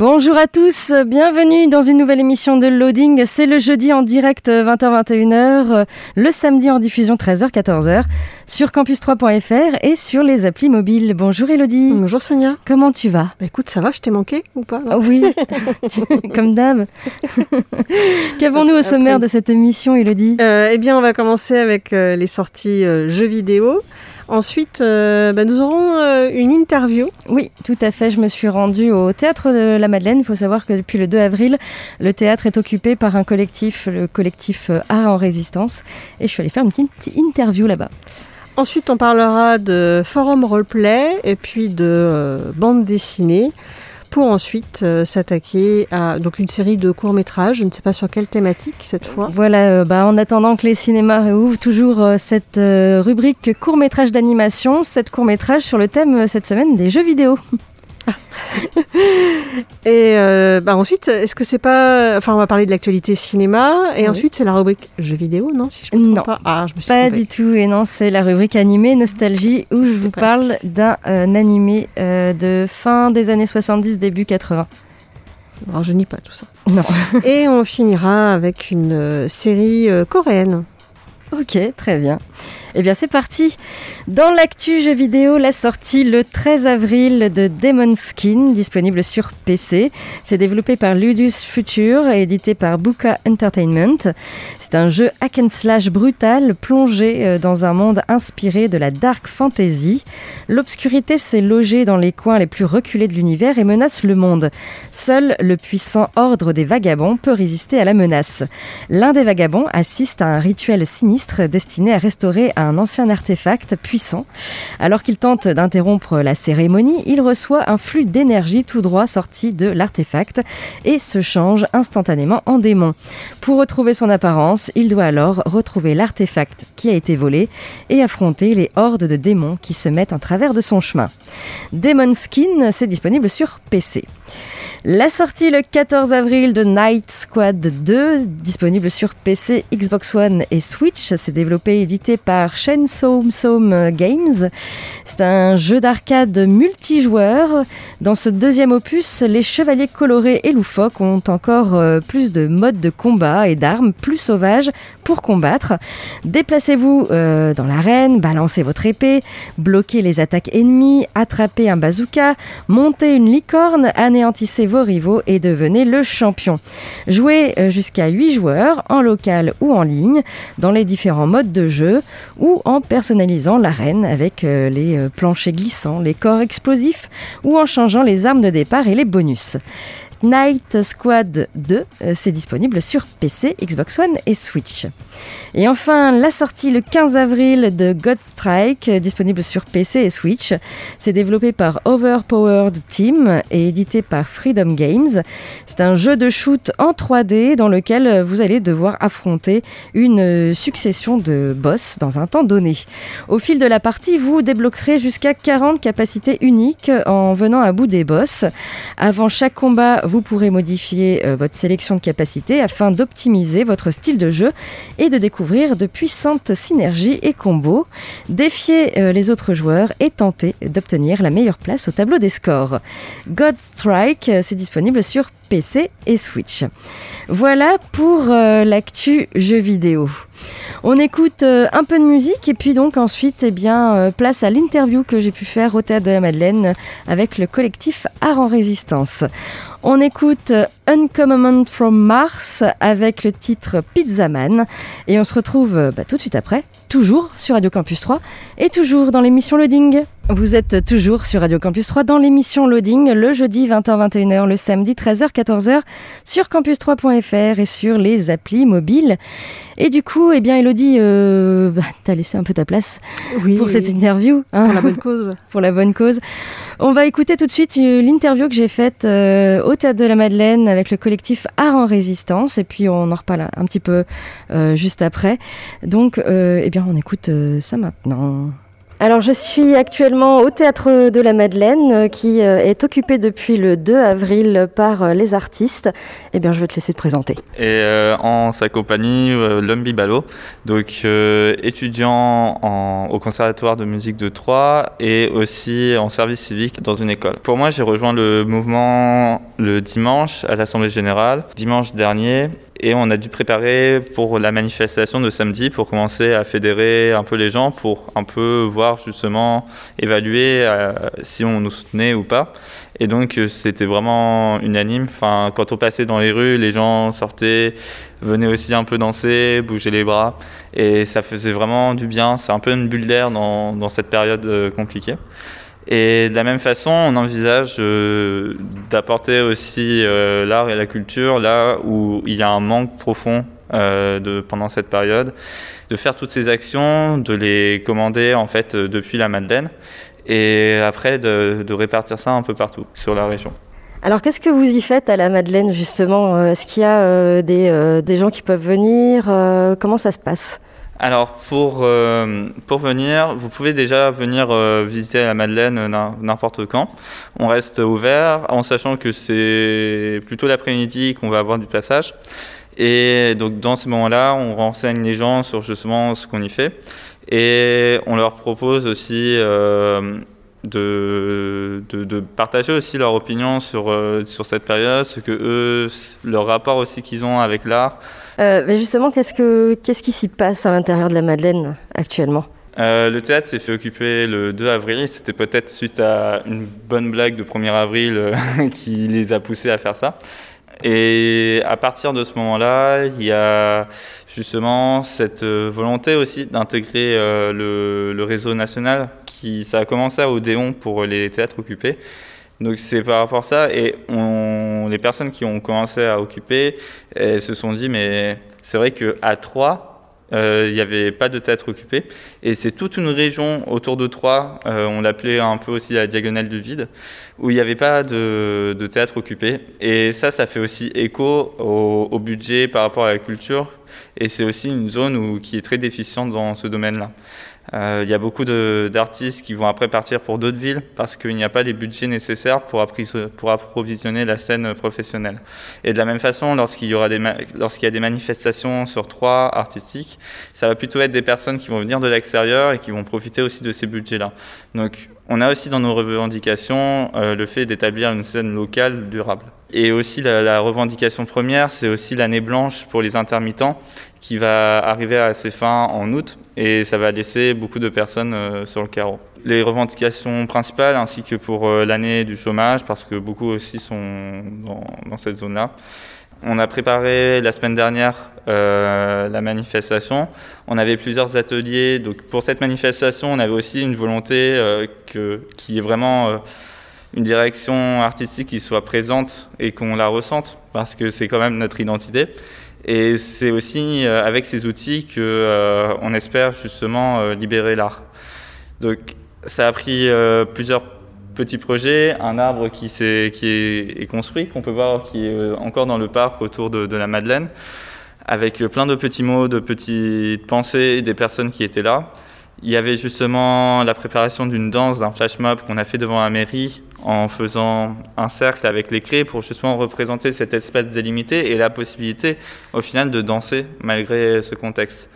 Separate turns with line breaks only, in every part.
Bonjour à tous, bienvenue dans une nouvelle émission de Loading. C'est le jeudi en direct 20h-21h, le samedi en diffusion 13h-14h sur campus3.fr et sur les applis mobiles. Bonjour Elodie.
Bonjour Sonia.
Comment tu vas?
Bah Écoute, ça va, je t'ai manqué ou pas?
Oh Oui, comme d'hab. Qu'avons-nous au sommaire de cette émission Elodie?
Euh, Eh bien, on va commencer avec euh, les sorties euh, jeux vidéo. Ensuite, euh, bah, nous aurons euh, une interview.
Oui, tout à fait. Je me suis rendue au théâtre de la Madeleine. Il faut savoir que depuis le 2 avril, le théâtre est occupé par un collectif, le collectif euh, Art en Résistance. Et je suis allée faire une petite interview là-bas.
Ensuite, on parlera de forum roleplay et puis de bande dessinée pour ensuite euh, s'attaquer à une série de courts métrages. Je ne sais pas sur quelle thématique cette fois.
Voilà, euh, bah, en attendant que les cinémas réouvrent, toujours euh, cette rubrique court métrage d'animation, cette court métrage sur le thème cette semaine des jeux vidéo.
et euh, bah ensuite, est-ce que c'est pas. Enfin, on va parler de l'actualité cinéma, et ensuite, c'est la rubrique jeux vidéo, non Si je me
non,
pas?
Ah, je me suis pas du tout. Et non, c'est la rubrique animé nostalgie, où je vous parle d'un euh, animé euh, de fin des années 70, début 80.
Ça ne rajeunit pas tout ça.
Non.
et on finira avec une série coréenne.
Ok, très bien. Eh bien, c'est parti. Dans l'actu jeu vidéo, la sortie le 13 avril de Demon Skin, disponible sur PC. C'est développé par Ludus Future et édité par Buka Entertainment. C'est un jeu hack and slash brutal plongé euh, dans un monde inspiré de la dark fantasy. L'obscurité s'est logée dans les coins les plus reculés de l'univers et menace le monde. Seul le puissant ordre des vagabonds peut résister à la menace. L'un des vagabonds assiste à un rituel sinistre destiné à restaurer ancien artefact puissant. Alors qu'il tente d'interrompre la cérémonie, il reçoit un flux d'énergie tout droit sorti de l'artefact et se change instantanément en démon. Pour retrouver son apparence, il doit alors retrouver l'artefact qui a été volé et affronter les hordes de démons qui se mettent en travers de son chemin. Demon Skin, c'est disponible sur PC. La sortie le 14 avril de Night Squad 2, disponible sur PC, Xbox One et Switch. C'est développé et édité par Shen Soum Games. C'est un jeu d'arcade multijoueur. Dans ce deuxième opus, les chevaliers colorés et loufoques ont encore euh, plus de modes de combat et d'armes plus sauvages pour combattre. Déplacez-vous euh, dans l'arène, balancez votre épée, bloquez les attaques ennemies, attrapez un bazooka, montez une licorne, anéantissez vos rivaux et devenez le champion. Jouez euh, jusqu'à 8 joueurs en local ou en ligne dans les différents modes de jeu ou en personnalisant l'arène avec euh, les euh, planchers glissants, les corps explosifs ou en changeant les armes de départ et les bonus. Night Squad 2, euh, c'est disponible sur PC, Xbox One et Switch. Et enfin, la sortie le 15 avril de God Strike, euh, disponible sur PC et Switch. C'est développé par Overpowered Team et édité par Freedom Games. C'est un jeu de shoot en 3D dans lequel euh, vous allez devoir affronter une succession de boss dans un temps donné. Au fil de la partie, vous débloquerez jusqu'à 40 capacités uniques en venant à bout des boss. Avant chaque combat, vous pourrez modifier euh, votre sélection de capacités afin d'optimiser votre style de jeu et de découvrir de puissantes synergies et combos. Défier euh, les autres joueurs et tenter d'obtenir la meilleure place au tableau des scores. God Strike, euh, c'est disponible sur PC et Switch. Voilà pour l'actu jeu vidéo. On écoute un peu de musique et puis donc ensuite eh bien, place à l'interview que j'ai pu faire au Théâtre de la Madeleine avec le collectif Art en Résistance. On écoute Uncommon from Mars avec le titre Pizza Man. Et on se retrouve bah, tout de suite après toujours sur Radio Campus 3 et toujours dans l'émission Loading. Vous êtes toujours sur Radio Campus 3 dans l'émission Loading le jeudi 20h-21h, le samedi 13h-14h sur campus3.fr et sur les applis mobiles. Et du coup, eh bien, Elodie, euh, bah, t'as laissé un peu ta place pour cette interview.
Hein, pour la bonne cause.
pour la bonne cause. On va écouter tout de suite euh, l'interview que j'ai faite euh, au Théâtre de la Madeleine avec le collectif Art en Résistance. Et puis, on en reparle un petit peu euh, juste après. Donc, eh bien, on écoute ça maintenant. Alors je suis actuellement au théâtre de la Madeleine euh, qui euh, est occupé depuis le 2 avril par euh, les artistes. Eh bien je vais te laisser te présenter.
Et en sa compagnie, L'Homme Bibalo, donc étudiant en, au Conservatoire de musique de Troyes et aussi en service civique dans une école. Pour moi j'ai rejoint le mouvement le dimanche à l'Assemblée Générale, dimanche dernier, et on a dû préparer pour la manifestation de samedi pour commencer à fédérer un peu les gens pour un peu voir justement, évaluer euh, si on nous soutenait ou pas. Et donc euh, c'était vraiment unanime. Enfin, quand on passait dans les rues, les gens sortaient, venaient aussi un peu danser, bouger les bras. Et ça faisait vraiment du bien. C'est un peu une bulle d'air dans, cette période euh, compliquée. Et de la même façon, on envisage euh, d'apporter aussi euh, l'art et la culture là où il y a un manque profond euh, pendant cette période, de faire toutes ces actions, de les commander en fait depuis la Madeleine et après de, répartir ça un peu partout sur la région.
Alors qu'est-ce que vous y faites à la Madeleine justement? Est-ce qu'il y a des, gens qui peuvent venir? Comment ça se passe?
Alors pour, euh, pour venir, vous pouvez déjà venir euh, visiter la Madeleine euh, n'importe quand. On reste ouvert en sachant que c'est plutôt l'après-midi qu'on va avoir du passage. Et donc dans ces moments-là, on renseigne les gens sur justement ce qu'on y fait. Et on leur propose aussi de, de, de, partager aussi leur opinion sur, sur cette période, ce que eux, leur rapport aussi qu'ils ont avec l'art.
Euh, mais justement, qu'est-ce, que, qu'est-ce qui s'y passe à l'intérieur de la Madeleine actuellement?
Euh, le théâtre s'est fait occuper le 2 avril. C'était peut-être suite à une bonne blague de 1er avril euh, qui les a poussés à faire ça. Et à partir de ce moment-là, il y a justement cette volonté aussi d'intégrer le, réseau national. Ça a commencé à Odéon pour les théâtres occupés. Donc c'est par rapport à ça. Et on, les personnes qui ont commencé à occuper se sont dit, mais c'est vrai qu'à Troyes, euh, il n'y avait pas de théâtre occupé. Et c'est toute une région autour de Troyes, euh, on l'appelait un peu aussi la diagonale du vide, où il n'y avait pas de, de, théâtre occupé. Et ça, ça fait aussi écho au, au budget par rapport à la culture. Et c'est aussi une zone où, qui est très déficiente dans ce domaine-là. Euh, il y a beaucoup d'artistes qui vont après partir pour d'autres villes parce qu'il n'y a pas les budgets nécessaires pour, pour, approvisionner la scène professionnelle. Et de la même façon, lorsqu'il y, aura lorsqu'il y a des manifestations sur trois artistiques, ça va plutôt être des personnes qui vont venir de l'extérieur et qui vont profiter aussi de ces budgets-là. Donc on a aussi dans nos revendications euh, le fait d'établir une scène locale durable. Et aussi la, revendication première, c'est aussi l'année blanche pour les intermittents qui va arriver à ses fins en août et ça va laisser beaucoup de personnes euh, sur le carreau. Les revendications principales ainsi que pour euh, l'année du chômage parce que beaucoup aussi sont dans cette zone-là. On a préparé la semaine dernière euh, la manifestation. On avait plusieurs ateliers. Donc pour cette manifestation, on avait aussi une volonté euh, que, qui est vraiment euh, une direction artistique qui soit présente et qu'on la ressente parce que c'est quand même notre identité. Et c'est aussi euh, avec ces outils que euh, on espère justement libérer l'art. Donc ça a pris plusieurs petits projets, un arbre qui, est, construit, qu'on peut voir qui est encore dans le parc autour de, de, la Madeleine, avec plein de petits mots, de petites pensées des personnes qui étaient là. Il y avait justement la préparation d'une danse, d'un flash mob qu'on a fait devant la mairie en faisant un cercle avec les clés pour justement représenter cet espace délimité et la possibilité au final de danser malgré ce contexte.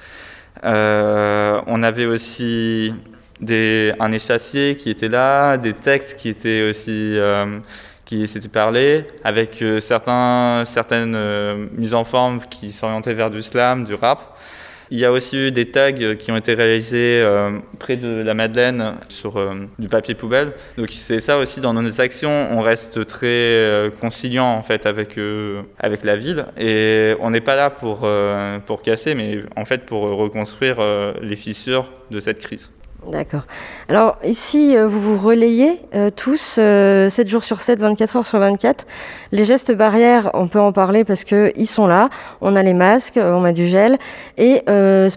Euh, on avait aussi un échassier qui était là, des textes qui étaient aussi euh, qui s'étaient parlé, avec euh, certains, certaines euh, mises en forme qui s'orientaient vers du slam, du rap. Il y a aussi eu des tags qui ont été réalisés près de la Madeleine sur du papier poubelle. Donc c'est ça aussi dans nos actions, on reste très conciliant en fait avec avec la ville et on n'est pas là pour pour casser, mais en fait pour reconstruire les fissures de cette crise.
D'accord. Alors ici, euh, vous vous relayez euh, tous 7 euh, jours sur 7, 24 heures sur 24. Les gestes barrières, on peut en parler parce qu'ils sont là. On a les masques, on a du gel. Et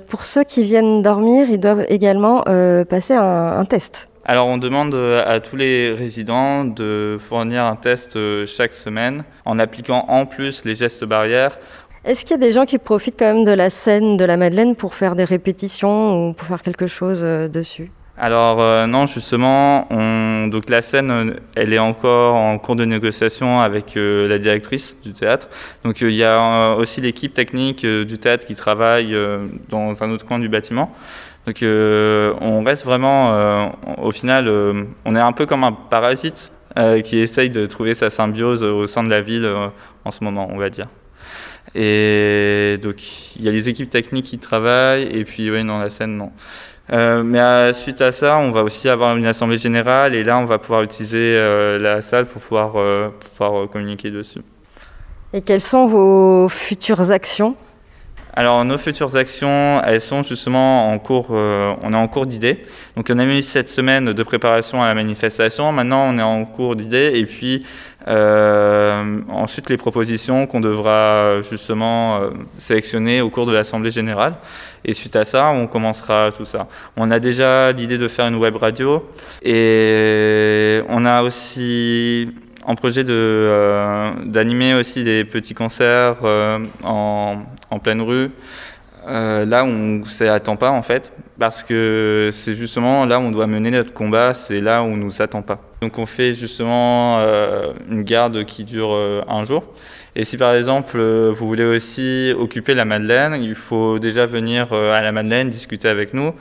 pour ceux qui viennent dormir, ils doivent également passer un, un, test.
Alors on demande à tous les résidents de fournir un test chaque semaine en appliquant en plus les gestes barrières.
Est-ce qu'il y a des gens qui profitent quand même de la scène de la Madeleine pour faire des répétitions ou pour faire quelque chose euh, dessus?
Alors euh, non, justement, on... donc la scène, elle est encore en cours de négociation avec euh, la directrice du théâtre. Donc il y a aussi l'équipe technique du théâtre qui travaille dans un autre coin du bâtiment. Donc on reste vraiment, au final, on est un peu comme un parasite qui essaye de trouver sa symbiose au sein de la ville en ce moment, on va dire. Et donc, il y a les équipes techniques qui travaillent, et puis, oui, dans la scène, non. Euh, mais suite à ça, on va aussi avoir une assemblée générale, et là, on va pouvoir utiliser euh, la salle pour pouvoir, euh, pouvoir communiquer dessus.
Et quelles sont vos futures actions?
Alors nos futures actions, elles sont justement en cours, on est en cours d'idées. Donc on a mis cette semaine de préparation à la manifestation, maintenant on est en cours d'idées et puis euh, ensuite, les propositions qu'on devra justement euh, sélectionner au cours de l'Assemblée générale. Et suite à ça, on commencera tout ça. On a déjà l'idée de faire une web radio et on a aussi en projet euh, d'animer aussi des petits concerts en, en, pleine rue. là où on ne attend pas en fait, parce que c'est justement là où on doit mener notre combat, c'est là où on ne nous pas. Donc on fait justement euh, une garde qui dure euh, un jour. Et si par exemple euh, vous voulez aussi occuper la Madeleine, il faut déjà venir à la Madeleine, discuter avec nous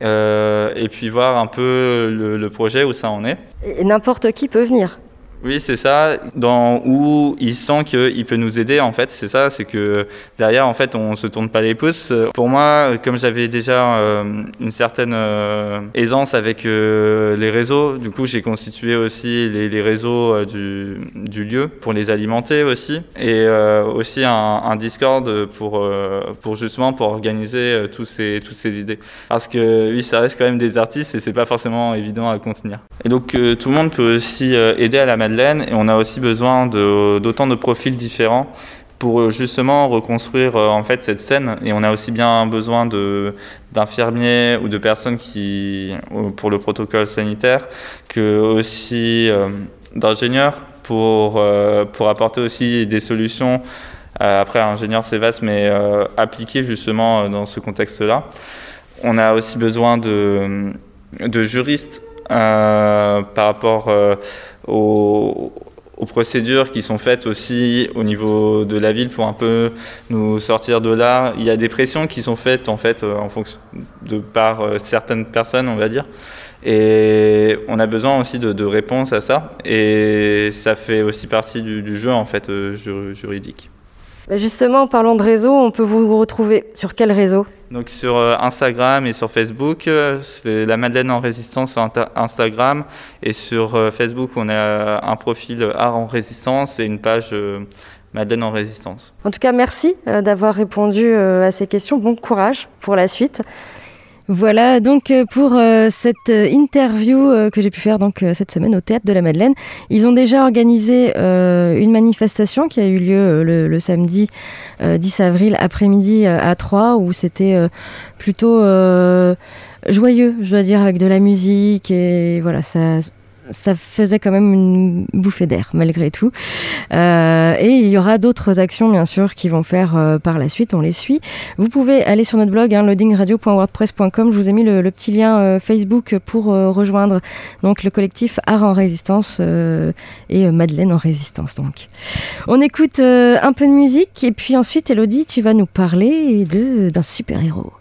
et puis voir un peu le, le projet où ça en est.
Et n'importe qui peut venir
oui, c'est ça. Dans où il sent qu'il peut nous aider, en fait, c'est ça. C'est que derrière, en fait, on se tourne pas les pouces. Pour moi, comme j'avais déjà euh, une certaine euh, aisance avec euh, les réseaux, du coup, j'ai constitué aussi les, réseaux du, lieu pour les alimenter aussi, et aussi un, Discord pour justement pour organiser tous ces toutes ces idées. Parce que oui, ça reste quand même des artistes et c'est pas forcément évident à contenir. Et donc tout le monde peut aussi aider à la manière et on a aussi besoin d'autant de, profils différents pour euh, justement reconstruire euh, en fait cette scène. Et on a aussi bien besoin d'infirmiers ou de personnes qui euh, pour le protocole sanitaire que aussi d'ingénieurs pour pour apporter aussi des solutions après ingénieur c'est vaste mais appliqué justement dans ce contexte là on a aussi besoin de de juristes par rapport aux, procédures qui sont faites aussi au niveau de la ville pour un peu nous sortir de là. Il y a des pressions qui sont faites en fait euh, en fonction de par euh, certaines personnes, on va dire. Et on a besoin aussi de, réponses à ça. Et ça fait aussi partie du, jeu en fait euh, juridique.
Bah, justement, en parlant de réseau, on peut vous retrouver sur quel réseau?
Donc sur euh, Instagram et sur Facebook, euh, c'est la Madeleine en résistance sur Instagram et sur euh, Facebook, on a un profil Art en résistance et une page Madeleine en résistance.
En tout cas, merci d'avoir répondu à ces questions. Bon courage pour la suite. Voilà donc euh, pour euh, cette euh, interview que j'ai pu faire donc cette semaine au théâtre de la Madeleine. Ils ont déjà organisé une manifestation qui a eu lieu le, samedi 10 avril après-midi à 3 où c'était plutôt joyeux, je dois dire, avec de la musique et voilà, ça ça faisait quand même une bouffée d'air malgré tout. Euh, et il y aura d'autres actions bien sûr qui vont faire euh, par la suite, on les suit. Vous pouvez aller sur notre blog hein, loadingradio.wordpress.com. Je vous ai mis le, petit lien euh, Facebook pour rejoindre donc le collectif Art en résistance et Madeleine en résistance. Donc, on écoute un peu de musique et puis ensuite, Elodie, tu vas nous parler d'un super héros.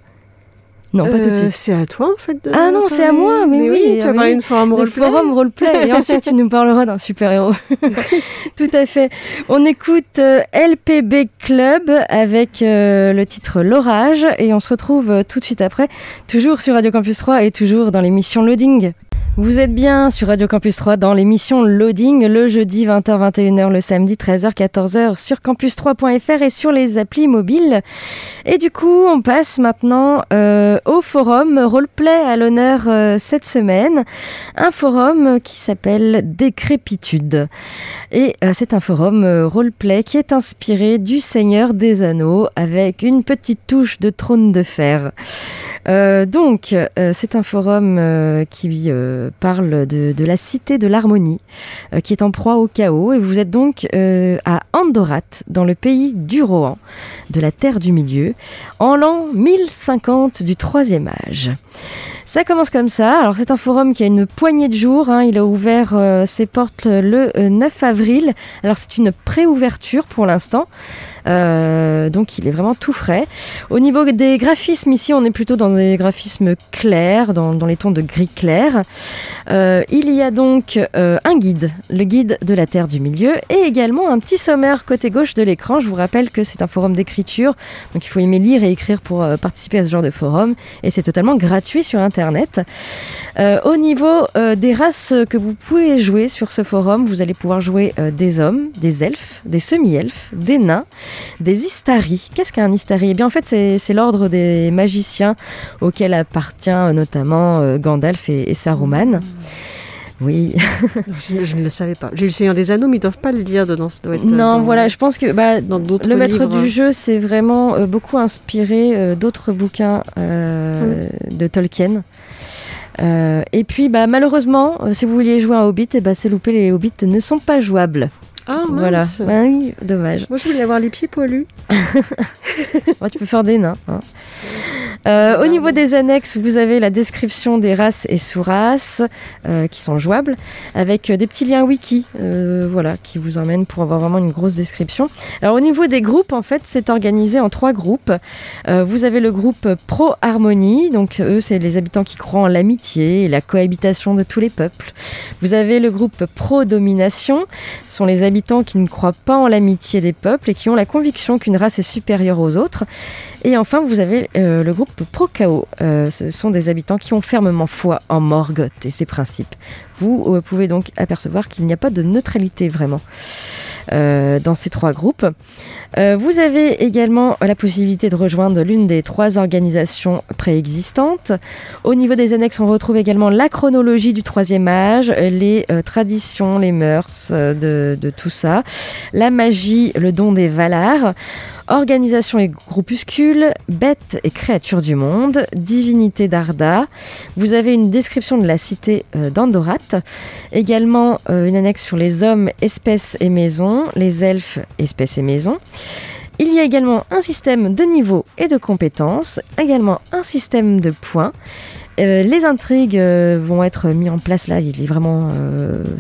Non, pas tout de
Euh,
suite.
C'est à toi en fait. de
Ah non, c'est à moi, mais, oui.
Tu vas parler
oui.
d'une forum
de
roleplay.
forum roleplay. Et ensuite, tu nous parleras d'un super-héros. Tout à fait. On écoute euh, LPB Club avec euh, le titre L'orage et on se retrouve euh, tout de suite après, toujours sur Radio Campus 3 et toujours dans l'émission Loading. Vous êtes bien sur Radio Campus 3 dans l'émission Loading le jeudi 20h-21h, le samedi 13h-14h sur campus3.fr et sur les applis mobiles. Et du coup, on passe maintenant euh, au forum Roleplay à l'honneur euh, cette semaine. Un forum qui s'appelle Décrépitude. Et euh, c'est un forum roleplay qui est inspiré du Seigneur des Anneaux avec une petite touche de trône de fer. Euh, donc, euh, c'est un forum euh, qui parle de, la cité de l'harmonie, qui est en proie au chaos. Et vous êtes donc à Andorat, dans le pays du Rohan, de la Terre du Milieu, en l'an 1050 du Troisième Âge. Ça commence comme ça. Alors c'est un forum qui a une poignée de jours. hein. Il a ouvert euh, ses portes le euh, 9 avril. Alors c'est une pré-ouverture pour l'instant. Euh, donc il est vraiment tout frais. Au niveau des graphismes, ici on est plutôt dans des graphismes clairs, dans, dans les tons de gris clair. Euh, il y a donc euh, un guide, le guide de la Terre du Milieu, et également un petit sommaire côté gauche de l'écran. Je vous rappelle que c'est un forum d'écriture, donc il faut aimer lire et écrire pour euh, participer à ce genre de forum, et c'est totalement gratuit sur Internet. Euh, au niveau euh, des races que vous pouvez jouer sur ce forum, vous allez pouvoir jouer euh, des hommes, des elfes, des semi-elfes, des nains, des Istari. Qu'est-ce qu'un Istari Eh bien, en fait, c'est l'ordre des magiciens auquel appartient notamment Gandalf et, et Saruman. Oui.
je, je ne le savais pas. J'ai eu le Seigneur des Anneaux, mais ils doivent pas le dire dedans. Ça doit être, euh,
Non,
dans-
voilà, je pense que bah,
dans
le maître
livres.
du jeu, c'est vraiment euh, beaucoup inspiré euh, d'autres bouquins euh, de Tolkien. Euh, et puis, bah, malheureusement, euh, si vous vouliez jouer un Hobbit, eh bah, c'est loupé, les Hobbits ne sont pas jouables.
Ah.
Voilà. Bah oui, dommage.
Moi, je voulais avoir les pieds poilus.
Ouais, tu peux faire des nains. hein. Euh, au niveau des annexes, vous avez la description des races et sous-races euh, qui sont jouables, avec euh, des petits liens wiki, euh, voilà, qui vous emmènent pour avoir vraiment une grosse description. Alors au niveau des groupes, en fait, c'est organisé en trois groupes. Vous avez le groupe Pro Harmonie, donc eux, c'est les habitants qui croient en l'amitié et la cohabitation de tous les peuples. Vous avez le groupe Pro Domination, ce sont les habitants qui ne croient pas en l'amitié des peuples et qui ont la conviction qu'une race est supérieure aux autres. Et enfin, vous avez le groupe Pro-Chaos. Euh, ce sont des habitants qui ont fermement foi en Morgoth et ses principes. Vous euh, pouvez donc apercevoir qu'il n'y a pas de neutralité vraiment euh, dans ces trois groupes. Euh, vous avez également la possibilité de rejoindre l'une des trois organisations préexistantes. Au niveau des annexes, on retrouve également la chronologie du troisième âge, les traditions, les mœurs de, de tout ça, la magie, le don des Valar. Organisation et groupuscules, bêtes et créatures du monde, divinité d'Arda. Vous avez une description de la cité euh, d'Andorat. Également euh, une annexe sur les hommes, espèces et maisons, les elfes, espèces et maisons. Il y a également un système de niveaux et de compétences, également un système de points. Euh, les intrigues vont être mis en place là, il est vraiment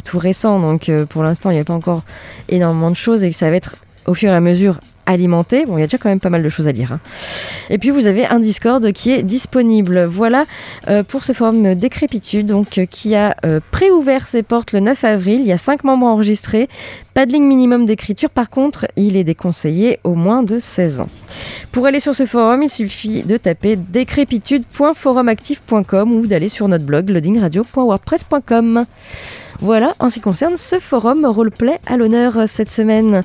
tout récent, donc pour l'instant il n'y a pas encore énormément de choses et ça va être au fur et à mesure alimenté. Bon, il y a déjà quand même pas mal de choses à lire. hein. Et puis vous avez un Discord qui est disponible. Voilà euh, pour ce forum Décrépitude, donc euh, qui a euh, préouvert ses portes le 9 avril. Il y a cinq membres enregistrés. Pas de ligne minimum d'écriture. Par contre, il est déconseillé au moins de 16 ans. Pour aller sur ce forum, il suffit de taper décrépitude.forumactif.com ou d'aller sur notre blog loadingradio.wordpress.com. Voilà en ce qui concerne ce forum roleplay à l'honneur euh, cette semaine.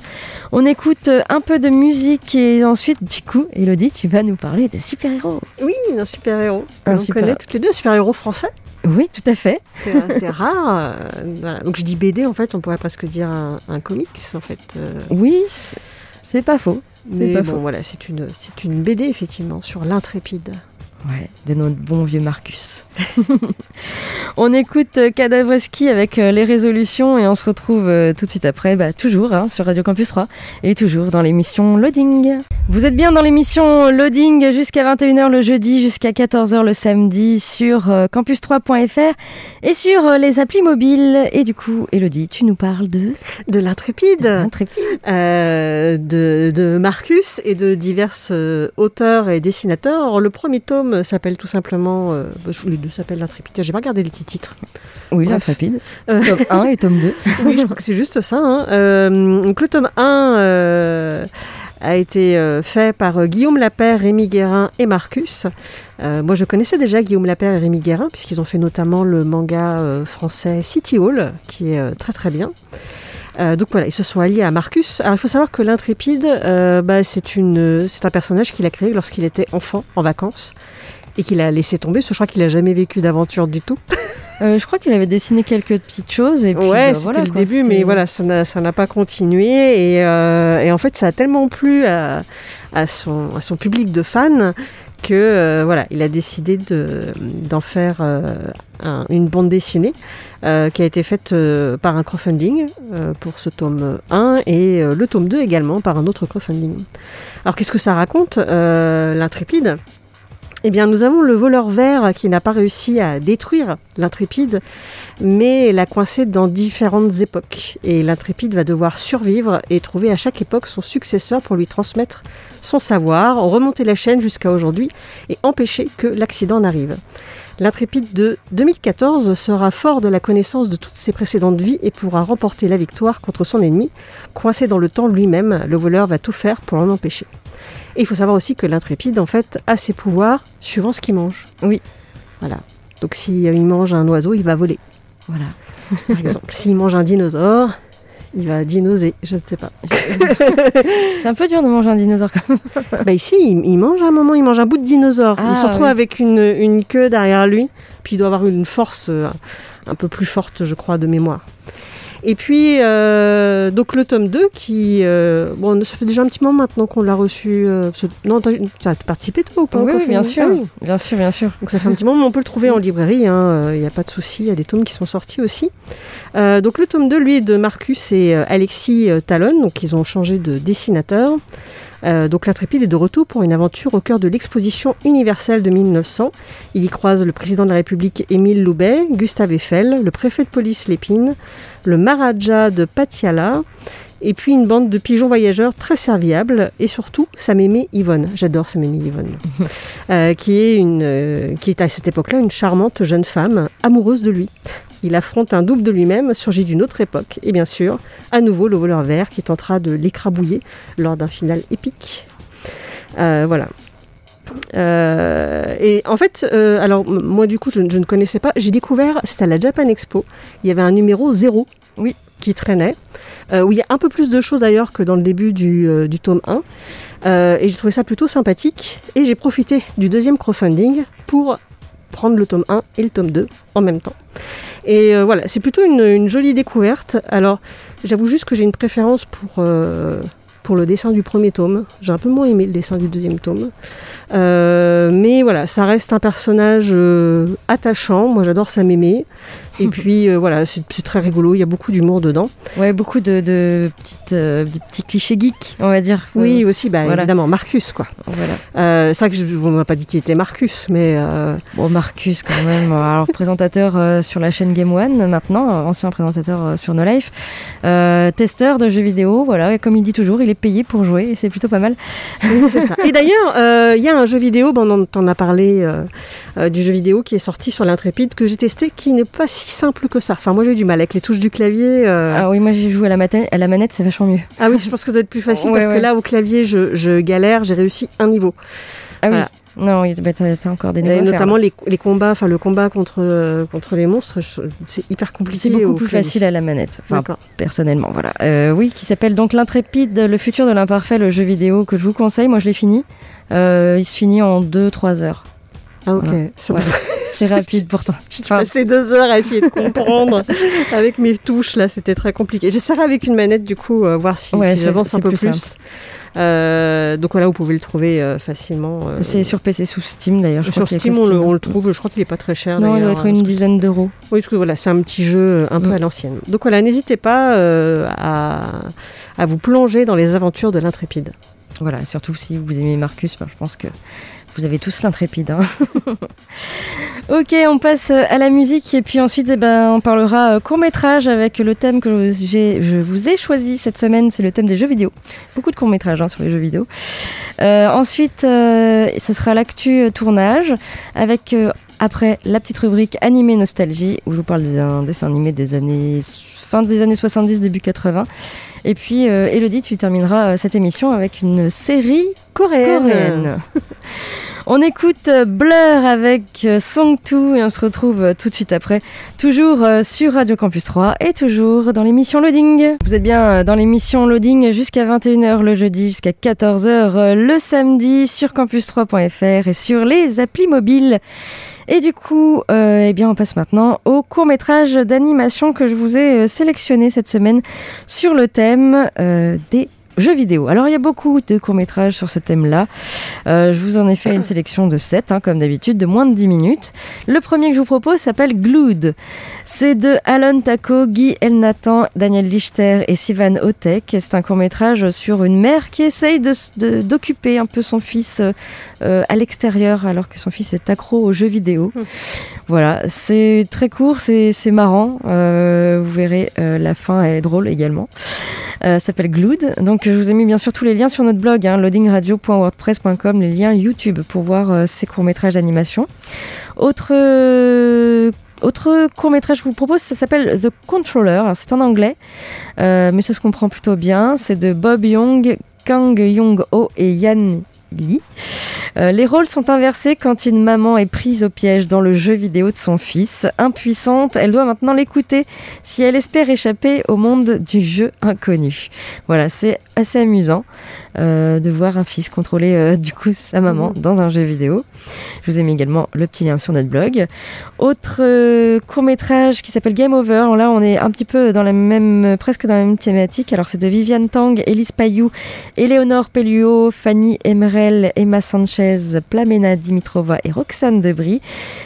On écoute euh, un peu de musique et ensuite, du coup, Elodie, tu vas nous parler de super-héros.
Oui, un super-héros. On
super-
connaît toutes les deux, un super-héros français.
Oui, tout à fait.
C'est c'est rare. euh, voilà. Donc je dis BD, en fait, on pourrait presque dire un, un comics, en fait. euh,
Oui, c'est- pas faux. C'est
mais
pas
bon,
faux.
voilà, c'est une, c'est une BD, effectivement, sur l'intrépide.
Ouais, de notre bon vieux Marcus. on écoute euh, Cadavreski avec euh, les résolutions et on se retrouve euh, tout de suite après, bah, toujours hein, sur Radio Campus 3 et toujours dans l'émission Loading. Vous êtes bien dans l'émission Loading jusqu'à 21h le jeudi, jusqu'à 14h le samedi sur euh, campus3.fr et sur les applis mobiles. Et du coup, Elodie, tu nous parles de
De l'intrépide
Intrépide.
euh, de, de Marcus et de divers auteurs et dessinateurs. Alors, le premier tome s'appelle tout simplement. euh, les deux s'appellent l'Intrépide. J'ai pas regardé les petits titres.
Oui,
Bref.
l'intrépide.
Euh,
Tome 1 et tome 2.
oui, je crois que c'est juste ça. hein. Euh, donc le tome 1 euh, a été fait par Guillaume Lapère, Rémi Guérin et Marcus. Moi, je connaissais déjà Guillaume Lapère et Rémi Guérin, puisqu'ils ont fait notamment le manga français City Hall, qui est très très bien. Euh, donc voilà, ils se sont alliés à Marcus. Alors il faut savoir que l'Intrépide, euh, bah, c'est une, c'est un personnage qu'il a créé lorsqu'il était enfant, en vacances, et qu'il a laissé tomber, parce que je crois qu'il a jamais vécu d'aventure du tout.
Euh, je crois qu'il avait dessiné quelques petites choses. Et puis,
ouais,
bah,
c'était
voilà,
le
quoi,
début, mais voilà, ça n'a, n'a pas continué. Et, euh, et en fait, ça a tellement plu à, à son, à son public de fans que euh, voilà, il a décidé de, d'en faire un- une bande dessinée qui a été faite par un crowdfunding pour ce tome 1 et le tome 2 également par un autre crowdfunding. Alors qu'est-ce que ça raconte L'intrépide? Eh bien, nous avons le voleur vert qui n'a pas réussi à détruire l'intrépide, mais l'a coincé dans différentes époques. Et l'intrépide va devoir survivre et trouver à chaque époque son successeur pour lui transmettre son savoir, remonter la chaîne jusqu'à aujourd'hui et empêcher que l'accident n'arrive. L'intrépide de 2014 sera fort de la connaissance de toutes ses précédentes vies et pourra remporter la victoire contre son ennemi. Coincé dans le temps lui-même, le voleur va tout faire pour l'en empêcher. Et il faut savoir aussi que l'intrépide, en fait, a ses pouvoirs suivant ce qu'il mange.
Oui.
Voilà. Donc s'il mange un oiseau, il va voler.
Voilà.
Par exemple, s'il mange un dinosaure, il va dinoser, je ne sais pas.
C'est un peu dur de manger un dinosaure quand même.
bah ici, il, il mange à un moment, il mange un bout de dinosaure.
Ah,
il se retrouve avec une, une queue derrière lui, puis il doit avoir une force euh, un peu plus forte, je crois, de mémoire. Et puis, euh, donc le tome 2, qui. euh, bon, ça fait déjà un petit moment maintenant qu'on l'a reçu. euh, parce non, tu as participé toi ou pas
Oui, oui, bien sûr.
Ah oui.
Bien sûr, bien sûr.
Donc ça fait un petit moment, mais on peut le trouver en librairie, il n'y a pas de souci, il y a des tomes qui sont sortis aussi. Euh, donc le tome 2, lui, est de Marcus et euh, Alexis euh, Talon, donc ils ont changé de dessinateur. Euh, donc l'intrépide est de retour pour une aventure au cœur de l'exposition universelle de 1900. Il y croise le président de la République Émile Loubet, Gustave Eiffel, le préfet de police Lépine, le Maharaja de Patiala, et puis une bande de pigeons voyageurs très serviables, et surtout sa mémé Yvonne. J'adore sa mémé Yvonne. Euh, qui, est une, euh, qui est à cette époque-là une charmante jeune femme amoureuse de lui. Il affronte un double de lui-même, surgi d'une autre époque, et bien sûr, à nouveau le voleur vert qui tentera de l'écrabouiller lors d'un final épique. Euh, voilà. Euh, et en fait, euh, alors moi du coup, je, je ne connaissais pas. J'ai découvert, c'était à la Japan Expo. Il y avait un numéro 0
Oui.
qui traînait, euh, où il y a un peu plus de choses d'ailleurs que dans le début du, du tome 1. Euh, et j'ai trouvé ça plutôt sympathique. Et j'ai profité du deuxième crowdfunding pour prendre le tome 1 et le tome 2 en même temps. Et euh, voilà, c'est plutôt une, jolie découverte. Alors, j'avoue juste que j'ai une préférence pour, euh, pour le dessin du premier tome. J'ai un peu moins aimé le dessin du deuxième tome. Euh, mais voilà, ça reste un personnage attachant. Moi, j'adore sa mémé. Et puis, euh, voilà, c'est très rigolo. Il y a beaucoup d'humour dedans.
Ouais, beaucoup de, de petites, euh, des petits clichés geeks, on va dire.
Oui,
Euh,
aussi, bah,
voilà.
évidemment, Marcus, quoi.
Voilà.
C'est vrai que je on m'a pas dit qu'il était Marcus, mais
Bon, Marcus, quand même. Alors, présentateur sur la chaîne Game One, maintenant, ancien présentateur sur No Life. Testeur de jeux vidéo, voilà. Et comme il dit toujours, il est payé pour jouer et c'est plutôt pas mal.
Oui, c'est ça. Et d'ailleurs, il y a un jeu vidéo, bon, on en a parlé du jeu vidéo qui est sorti sur l'Intrépide que j'ai testé, qui n'est pas si simple que ça. Enfin, moi j'ai eu du mal avec les touches du clavier. euh.
Ah oui, moi j'ai joué à la, mata- à la manette, c'est vachement mieux.
Ah oui, je pense que ça doit être plus facile
Ouais,
parce que là, au clavier, je, je galère, j'ai réussi un niveau.
Ah oui.
Voilà.
Non, il- bah, t'as t'as encore des niveaux
notamment
là.
les, les combats, enfin le combat contre, euh, contre les monstres, c'est hyper compliqué.
C'est beaucoup
au
plus
clavier.
facile à la manette. Enfin, personnellement, voilà. Euh, oui, qui s'appelle donc L'Intrépide, le futur de l'imparfait, le jeu vidéo que je vous conseille. Moi, je l'ai fini. Euh, il se finit en 2-3 heures.
Ah ok.
Voilà.
C'est
Ouais. Rapide pourtant.
J'ai passé deux heures à essayer de comprendre avec mes touches là, c'était très compliqué. J'essaierai avec une manette du coup, euh, voir si,
Ouais,
si j'avance un peu
plus
plus. Euh, donc voilà, vous pouvez le trouver euh, facilement.
c'est sur PC sous Steam d'ailleurs.
sur Steam, on le, on le trouve. Je crois qu'il est pas très cher.
Non, il doit être
hein,
une dizaine d'euros.
Oui, parce que voilà, c'est un petit jeu un peu
Mm.
à l'ancienne. Donc voilà, n'hésitez pas à, à vous plonger dans les aventures de l'intrépide.
Voilà, surtout si vous aimez Marcus, ben, je pense que vous avez tous l'intrépide. hein. ok, on passe à la musique et puis ensuite eh ben, on parlera court métrage avec le thème que je vous ai choisi cette semaine, c'est le thème des jeux vidéo. Beaucoup de courts métrages sur les jeux vidéo. ensuite, ce sera l'actu tournage avec après la petite rubrique animé nostalgie où je vous parle d'un dessin animé des années fin des années 70 début 80 et puis Elodie tu termineras cette émission avec une série coréenne, coréenne. On écoute euh, Blur avec euh, Song 2 et on se retrouve euh, tout de suite après, toujours sur Radio Campus 3 et toujours dans l'émission Loading. Vous êtes bien dans l'émission Loading jusqu'à 21h le jeudi, jusqu'à 14h le samedi sur campus3.fr et sur les applis mobiles. Et du coup, eh bien, on passe maintenant au court métrage d'animation que je vous ai sélectionné cette semaine sur le thème des jeux vidéo. Alors il y a beaucoup de courts-métrages sur ce thème-là. Euh, je vous en ai fait une sélection de 7, hein, comme d'habitude, de moins de 10 minutes. Le premier que je vous propose s'appelle Glued. C'est de Alan Taco, Guy Elnathan, Daniel Lichter et Sivan Otek. C'est un court-métrage sur une mère qui essaye d'occuper un peu son fils euh, à l'extérieur alors que son fils est accro aux jeux vidéo. Voilà, c'est très court, c'est marrant. Euh, vous verrez, la fin est drôle également. Ça s'appelle Glued. Donc je vous ai mis bien sûr tous les liens sur notre blog, hein, loadingradio.wordpress.com, les liens YouTube pour voir euh, ces courts-métrages d'animation. Autre, euh, autre court-métrage que je vous propose, ça s'appelle The Controller. C'est en anglais, euh, mais ça se comprend plutôt bien. C'est de Bob Young, Kang Young-ho et Yan Lee. Euh, les rôles sont inversés quand une maman est prise au piège dans le jeu vidéo de son fils. Impuissante, elle doit maintenant l'écouter si elle espère échapper au monde du jeu inconnu. Voilà, c'est assez amusant euh, de voir un fils contrôler euh, du coup sa maman mmh. dans un jeu vidéo. Je vous ai mis également le petit lien sur notre blog. Autre court métrage qui s'appelle Game Over. Là, on est un petit peu dans la même, presque dans la même thématique. Alors, c'est de Viviane Tang, Elise Payou, Éléonore Pelluo, Fanny Emerel, Emma Sanchez Plamena Dimitrova et Roxane Debris.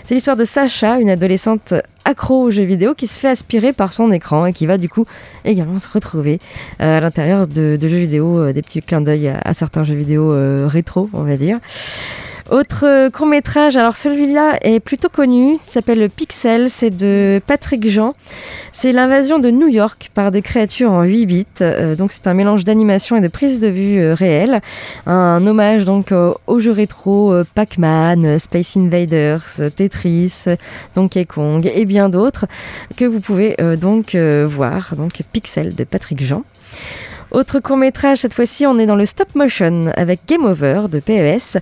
C'est l'histoire de Sacha, une adolescente accro aux jeux vidéo qui se fait aspirer par son écran et qui va du coup également se retrouver euh, à l'intérieur de, jeux vidéo, euh, des petits clins d'œil à, certains jeux vidéo euh, rétro, on va dire. Autre euh, court métrage, alors celui-là est plutôt connu, s'appelle Pixel, c'est de Patrick Jean. C'est l'invasion de New York par des créatures en 8 bits. Euh, donc c'est un mélange d'animation et de prise de vue euh, réelle. Un hommage donc aux jeux rétro Pac-Man, Space Invaders, Tetris, Donkey Kong et bien d'autres que vous pouvez donc voir. Donc Pixel de Patrick Jean. Autre court métrage, cette fois-ci on est dans le stop motion avec Game Over de PES.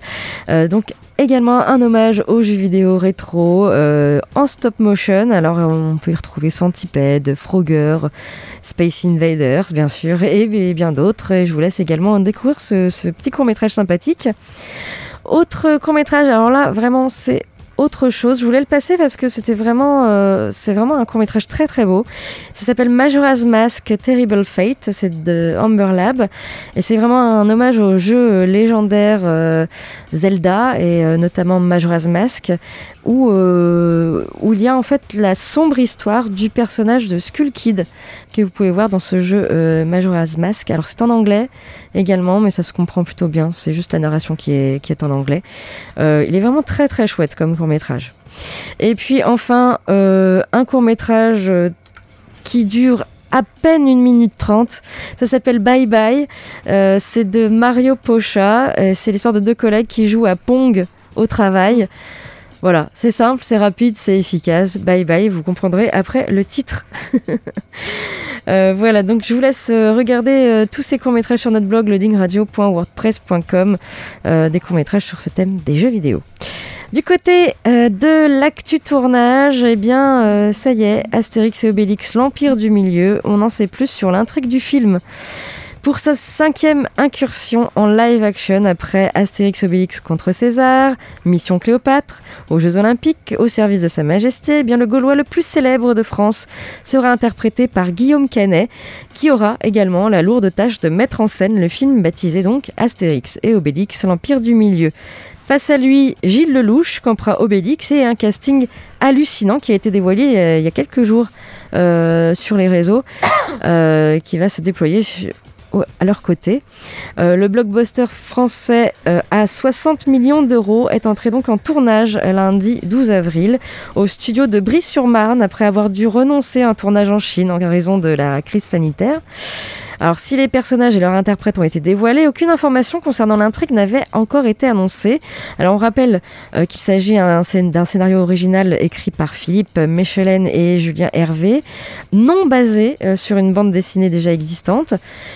Euh, donc également un hommage aux jeux vidéo rétro euh, en stop motion. Alors on peut y retrouver Centipede, Frogger, Space Invaders bien sûr et, bien d'autres. Et je vous laisse également découvrir ce, ce petit court métrage sympathique. Autre court métrage, alors là vraiment c'est autre chose. Je voulais le passer parce que c'était vraiment, euh, c'est vraiment un court métrage très très beau. Ça s'appelle Majora's Mask Terrible Fate. C'est de Amber Lab et c'est vraiment un hommage au jeu légendaire euh, Zelda et euh, notamment Majora's Mask où, où il y a en fait la sombre histoire du personnage de Skull Kid que vous pouvez voir dans ce jeu Majora's Mask. Alors c'est en anglais également, mais ça se comprend plutôt bien. C'est juste la narration qui est, qui est en anglais. il est vraiment très très chouette comme court Et puis enfin, euh, un court métrage euh, qui dure à peine une minute trente. Ça s'appelle Bye Bye. Euh, c'est de Mario Pocha. c'est l'histoire de deux collègues qui jouent à Pong au travail. Voilà, c'est simple, c'est rapide, c'est efficace. Bye bye, vous comprendrez après le titre. voilà, donc je vous laisse regarder tous ces courts-métrages sur notre blog loadingradio.wordpress.com, des courts-métrages sur ce thème des jeux vidéo. Du côté euh, de l'actu tournage, eh bien, euh, ça y est, Astérix et Obélix, l'Empire du Milieu, on en sait plus sur l'intrigue du film. Pour sa cinquième incursion en live action après Astérix Obélix contre César, Mission Cléopâtre, aux Jeux Olympiques, au service de Sa Majesté, eh bien le Gaulois le plus célèbre de France sera interprété par Guillaume Canet, qui aura également la lourde tâche de mettre en scène le film baptisé donc Astérix et Obélix, l'Empire du Milieu. Face à lui, Gilles Lelouch, campera Obélix et un casting hallucinant qui a été dévoilé euh, il y a quelques jours euh, sur les réseaux, euh, qui va se déployer à leur côté. le blockbuster français à 60 millions d'euros est entré donc en tournage lundi 12 avril au studio de Brie-sur-Marne après avoir dû renoncer à un tournage en Chine en raison de la crise sanitaire. Alors si les personnages et leurs interprètes ont été dévoilés, aucune information concernant l'intrigue n'avait encore été annoncée. Alors on rappelle euh, qu'il s'agit d'un scénario original écrit par Philippe Mechelen et Julien Hervé, non basé euh, sur une bande dessinée déjà existante.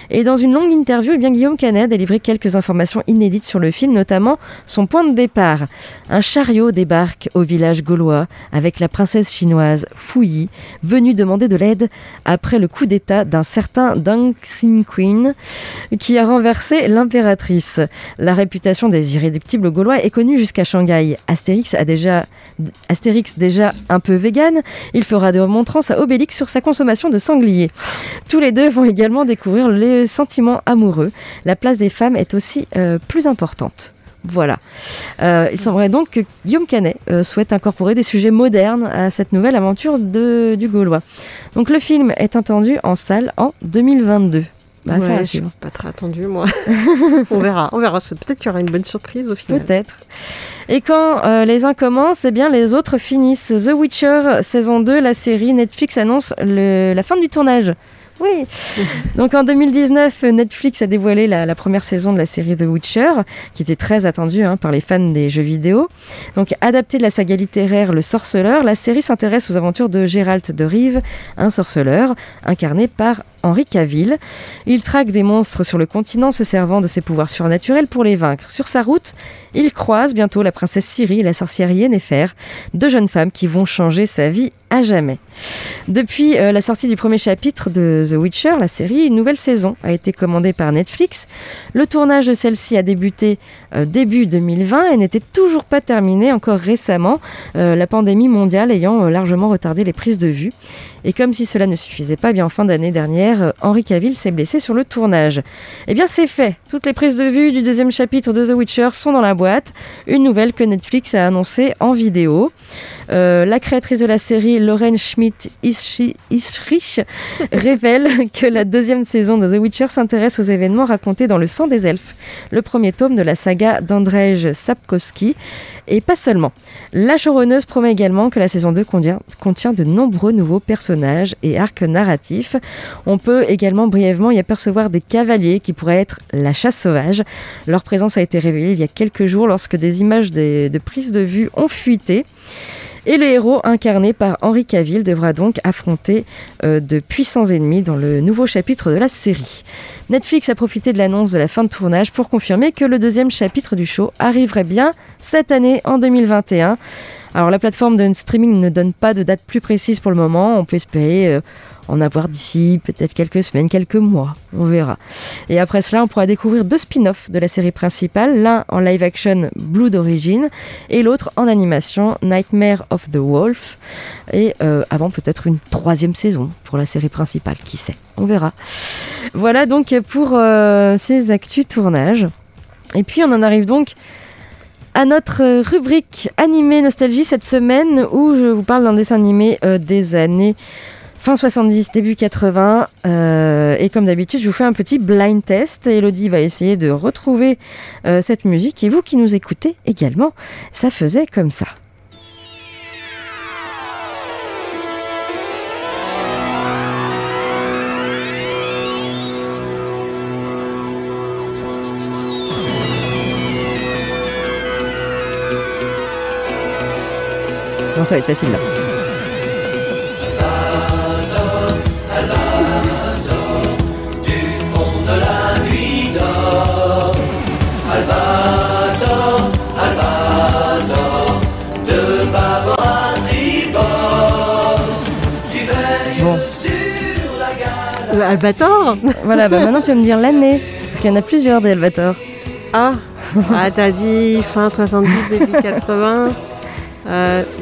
Et dans une longue interview, eh bien, Guillaume Canet a livré quelques informations inédites sur le film, notamment son point de départ. Un chariot débarque au village gaulois avec la princesse chinoise Fouyi, venue demander de l'aide après le coup d'état d'un certain Deng Xin-Queen qui a renversé l'impératrice. La réputation des irréductibles gaulois est connue jusqu'à Shanghai. Astérix a déjà Astérix déjà un peu vegan, il fera de remontrances à Obélix sur sa consommation de sanglier. Tous les deux vont également découvrir les sentiments amoureux. La place des femmes est aussi euh, plus importante. Voilà. Euh, il semblerait donc que Guillaume Canet euh, souhaite incorporer des sujets modernes à cette nouvelle aventure de, du Gaulois. Donc le film est attendu en salle en 2022.
Bah, ouais, je suis pas très attendu moi. on verra, on verra. Peut-être qu'il y aura une bonne surprise au final.
Peut-être. Et quand euh, les uns commencent, eh bien les autres finissent. The Witcher saison 2, la série Netflix annonce le, la fin du tournage. Oui. Donc en 2019, Netflix a dévoilé la, première saison de la série The Witcher, qui était très attendue hein, par les fans des jeux vidéo. Donc adaptée de la saga littéraire Le Sorceleur, la série s'intéresse aux aventures de Gérald de Rive, un sorceleur incarné par Henri Cavill. Il traque des monstres sur le continent, se servant de ses pouvoirs surnaturels pour les vaincre. Sur sa route, il croise bientôt la princesse Ciri et la sorcière Yennefer, deux jeunes femmes qui vont changer sa vie à jamais. Depuis euh, la sortie du premier chapitre de The Witcher, la série, une nouvelle saison a été commandée par Netflix. Le tournage de celle-ci a débuté euh, début 2020 et n'était toujours pas terminé encore récemment, euh, la pandémie mondiale ayant largement retardé les prises de vue. Et comme si cela ne suffisait pas, bien en fin d'année dernière, Henri Cavill s'est blessé sur le tournage. Eh bien c'est fait, toutes les prises de vue du deuxième chapitre de The Witcher sont dans la boîte, une nouvelle que Netflix a annoncée en vidéo. Euh, la créatrice de la série, Lauren Schmidt-Isrich, révèle que la deuxième saison de The Witcher s'intéresse aux événements racontés dans Le Sang des Elfes, le premier tome de la saga d'Andrzej Sapkowski. Et pas seulement. La showrunneuse promet également que la saison 2 contient, de nombreux nouveaux personnages et arcs narratifs. On peut également brièvement y apercevoir des cavaliers qui pourraient être la chasse sauvage. Leur présence a été révélée il y a quelques jours lorsque des images de prise de vue ont fuité. Et le héros incarné par Henri Cavill devra donc affronter euh, de puissants ennemis dans le nouveau chapitre de la série. Netflix a profité de l'annonce de la fin de tournage pour confirmer que le deuxième chapitre du show arriverait bien cette année en 2021. Alors la plateforme de streaming ne donne pas de date plus précise pour le moment, on peut espérer euh, en avoir d'ici peut-être quelques semaines, quelques mois. On verra. Et après cela, on pourra découvrir deux spin-offs de la série principale, l'un en live action Blue d'origine et l'autre en animation Nightmare of the Wolf. Et euh, avant peut-être une troisième saison pour la série principale, qui sait. On verra. Voilà donc pour euh, ces actus tournage. Et puis on en arrive donc à notre rubrique animé nostalgie cette semaine où je vous parle d'un dessin animé euh, des années fin 70, début 80. Euh, et comme d'habitude, je vous fais un petit blind test. Elodie va essayer de retrouver euh, cette musique. Et vous qui nous écoutez également, ça faisait comme ça. Bon, ça va être facile là.
Albator
Voilà, bah maintenant tu vas me dire l'année, parce qu'il y en a plusieurs des Albator.
Ah, ah t'as dit fin 70, début 80,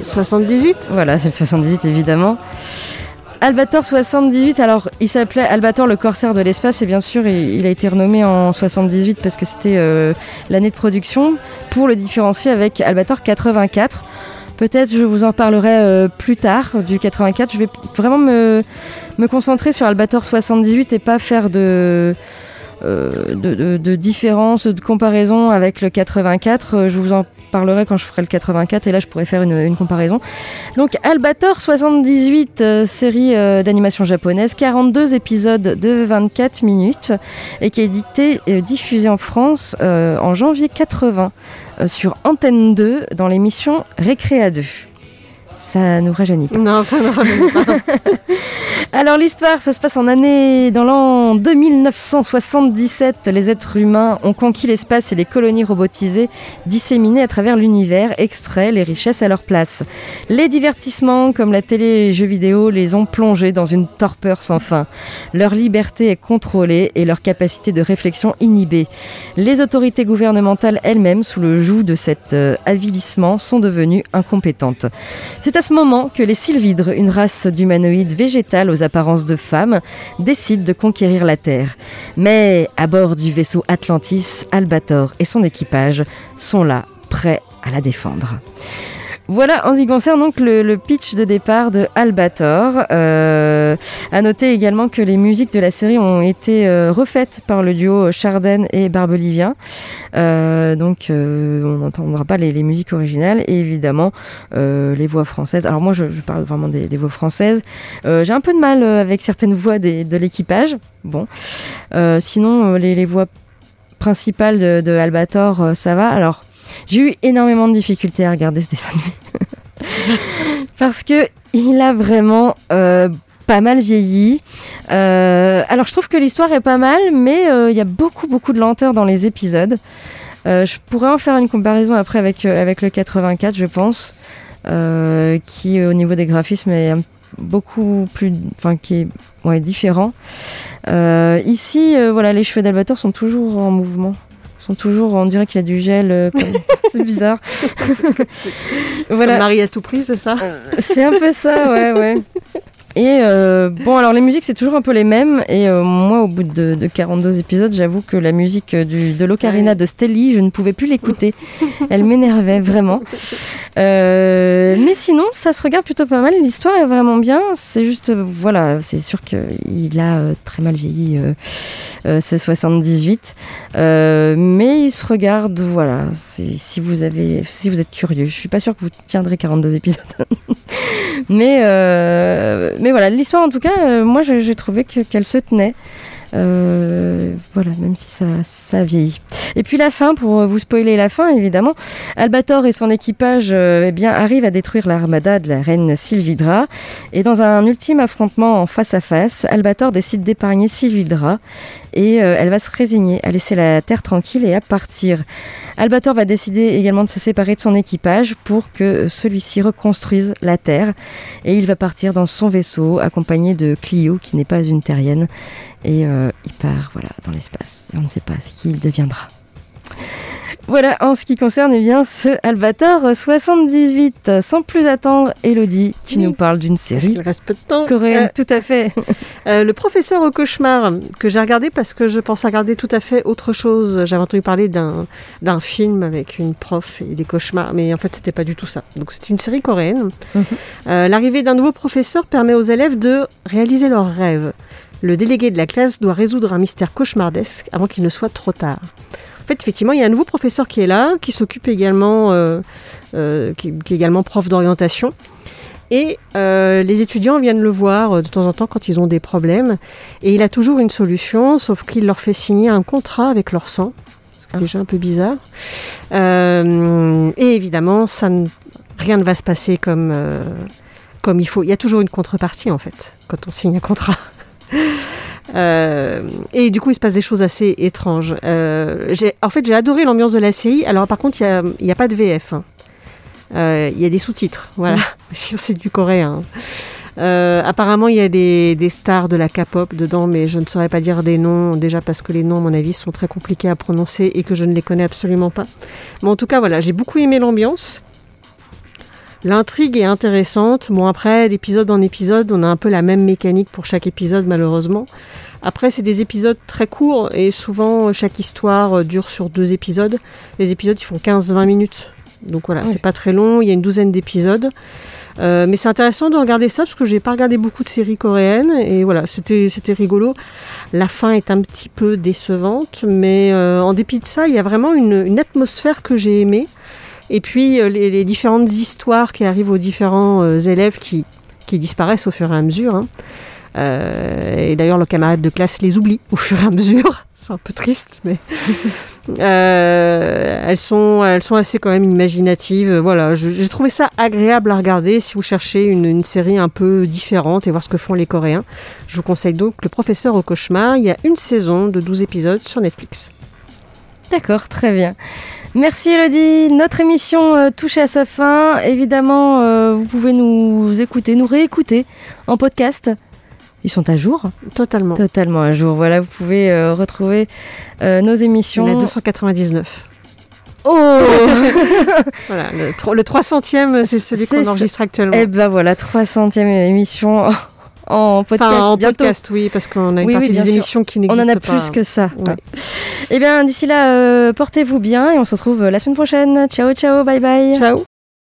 78 euh,
Voilà, c'est le 78 évidemment. Albator 78, alors il s'appelait Albator le corsaire de l'espace et bien sûr il, a été renommé en 78 parce que c'était euh, l'année de production pour le différencier avec Albator 84. Peut-être je vous en parlerai euh, plus tard du 84. Je vais vraiment me, me concentrer sur Albator 78 et pas faire de, euh, de, de, de différence, de comparaison avec le 84. Je vous en parlerai quand je ferai le 84 et là je pourrais faire une, comparaison. Donc Albator 78, euh, série euh, d'animation japonaise, 42 épisodes de 24 minutes et qui a été euh, diffusé en France euh, en janvier 80 euh, sur Antenne 2 dans l'émission Récréa 2. Ça nous rajeunit pas.
Non, ça ne rajeunit pas.
Alors l'histoire, ça se passe en année dans l'an 2977. Les êtres humains ont conquis l'espace et les colonies robotisées disséminées à travers l'univers extraient les richesses à leur place. Les divertissements comme la télé et les jeux vidéo les ont plongés dans une torpeur sans fin. Leur liberté est contrôlée et leur capacité de réflexion inhibée. Les autorités gouvernementales elles-mêmes, sous le joug de cet euh, avilissement, sont devenues incompétentes. C'est à ce moment que les Sylvidres, une race d'humanoïdes végétales aux apparences de femmes, décident de conquérir la Terre. Mais à bord du vaisseau Atlantis, Albator et son équipage sont là, prêts à la défendre. Voilà en ce qui concerne donc le, pitch de départ de Albator. Euh, à noter également que les musiques de la série ont été euh, refaites par le duo Charden et Barbelivien. Euh, donc euh, on n'entendra pas les, musiques originales et évidemment euh, les voix françaises. Alors moi je, parle vraiment des, voix françaises. J'ai un peu de mal avec certaines voix de l'équipage. Bon, sinon les, les, voix principales de, de Albator ça va. Alors j'ai eu énormément de difficultés à regarder ce dessin animé. Parce que il a vraiment euh, pas mal vieilli. Euh, alors je trouve que l'histoire est pas mal, mais euh, il y a beaucoup beaucoup de lenteur dans les épisodes. Je pourrais en faire une comparaison après avec, avec le 84, je pense, qui au niveau des graphismes est beaucoup plus, enfin qui est différent. ici, voilà, les cheveux d'Albator sont toujours en mouvement sont toujours, on dirait qu'il a du gel, euh, c'est bizarre.
voilà. Marie à tout prix, c'est ça?
C'est un peu ça, ouais, ouais. Et euh, bon, alors les musiques, c'est toujours un peu les mêmes. Et euh, moi, au bout de, de 42 épisodes, j'avoue que la musique du, de l'Ocarina de Stelly, je ne pouvais plus l'écouter. Elle m'énervait vraiment. Euh, mais sinon, ça se regarde plutôt pas mal. L'histoire est vraiment bien. C'est juste, voilà, c'est sûr qu'il a très mal vieilli, ce 78. mais il se regarde, voilà. Si vous, avez, si vous êtes curieux, je suis pas sûre que vous tiendrez 42 épisodes. mais mais voilà, l'histoire en tout cas, euh, moi j'ai trouvé qu'elle qu se tenait. Euh, voilà, même si ça, vieillit. Et puis la fin, pour vous spoiler la fin, évidemment, Albator et son équipage euh, eh arrivent à détruire l'armada de la reine Sylvidra. Et dans un ultime affrontement en face à face, Albator décide d'épargner Sylvidra et euh, elle va se résigner à laisser la terre tranquille et à partir. Albator va décider également de se séparer de son équipage pour que celui-ci reconstruise la terre et il va partir dans son vaisseau accompagné de Clio qui n'est pas une terrienne et euh, il part voilà dans l'espace on ne sait pas ce qu'il deviendra. Voilà en ce qui concerne eh bien, ce Albator 78. Sans plus attendre, Elodie, tu oui. nous parles d'une série.
Il reste peu de temps.
Coréenne, euh, tout à fait.
euh, le professeur au cauchemar, que j'ai regardé parce que je pense à regarder tout à fait autre chose. J'avais entendu parler d'un film avec une prof et des cauchemars, mais en fait, c'était pas du tout ça. Donc, c'est une série coréenne. -hmm. euh, L'arrivée d'un nouveau professeur permet aux élèves de réaliser leurs rêves. Le délégué de la classe doit résoudre un mystère cauchemardesque avant qu'il ne soit trop tard. En fait, effectivement, il y a un nouveau professeur qui est là, qui s'occupe également, euh, euh, qui, qui, est également prof d'orientation. Et euh, les étudiants viennent le voir de temps en temps quand ils ont des problèmes. Et il a toujours une solution, sauf qu'il leur fait signer un contrat avec leur sang. C'est déjà un peu bizarre. et évidemment, ça ne, rien ne va se passer comme, comme il faut. Il y a toujours une contrepartie, en fait, quand on signe un contrat. Euh, et du coup, il se passe des choses assez étranges. Euh, en fait, j'ai adoré l'ambiance de la série. Alors, par contre, il n'y a, a, pas de VF. Hein. Euh, il y a des sous-titres, voilà. Mmh. Si c'est du coréen. apparemment, il y a des, des, stars de la K-pop dedans, mais je ne saurais pas dire des noms, déjà parce que les noms, à mon avis, sont très compliqués à prononcer et que je ne les connais absolument pas. Mais en tout cas, voilà, j'ai beaucoup aimé l'ambiance. L'intrigue est intéressante. Bon, après, d'épisode en épisode, on a un peu la même mécanique pour chaque épisode, malheureusement. Après, c'est des épisodes très courts et souvent, chaque histoire dure sur deux épisodes. Les épisodes, ils font 15-20 minutes. Donc voilà, oui. c'est pas très long. Il y a une douzaine d'épisodes. Euh, mais c'est intéressant de regarder ça parce que j'ai pas regardé beaucoup de séries coréennes et voilà, c'était c'était rigolo. La fin est un petit peu décevante, mais euh, en dépit de ça, il y a vraiment une, une atmosphère que j'ai aimée. Et puis euh, les, différentes histoires qui arrivent aux différents euh, élèves qui, qui disparaissent au fur et à mesure. hein. Euh, et d'ailleurs, le camarade de classe les oublie au fur et à mesure. C'est un peu triste, mais elles sont, elles sont assez quand même imaginatives. Voilà, j'ai trouvé ça agréable à regarder si vous cherchez une, une série un peu différente et voir ce que font les Coréens. Je vous conseille donc Le Professeur au cauchemar. Il y a une saison de 12 épisodes sur Netflix.
D'accord, très bien. Merci Elodie. Notre émission euh, touche à sa fin. Évidemment, euh, vous pouvez nous écouter, nous réécouter en podcast. Ils sont à jour
Totalement.
Totalement à jour. Voilà, vous pouvez euh, retrouver nos émissions.
La 299.
Oh
Voilà, le, le 300e, c'est celui qu'on enregistre actuellement.
Eh ben voilà, 300e émission en podcast.
Enfin, en
bientôt.
podcast, oui, parce qu'on a une
Oui,
partie
oui,
des
sûr.
émissions qui
On
n'existent
en
pas.
a plus que ça. Ouais. Eh bien, d'ici là, euh, portez-vous bien et on se retrouve la semaine prochaine. Ciao, ciao, bye bye.
Ciao.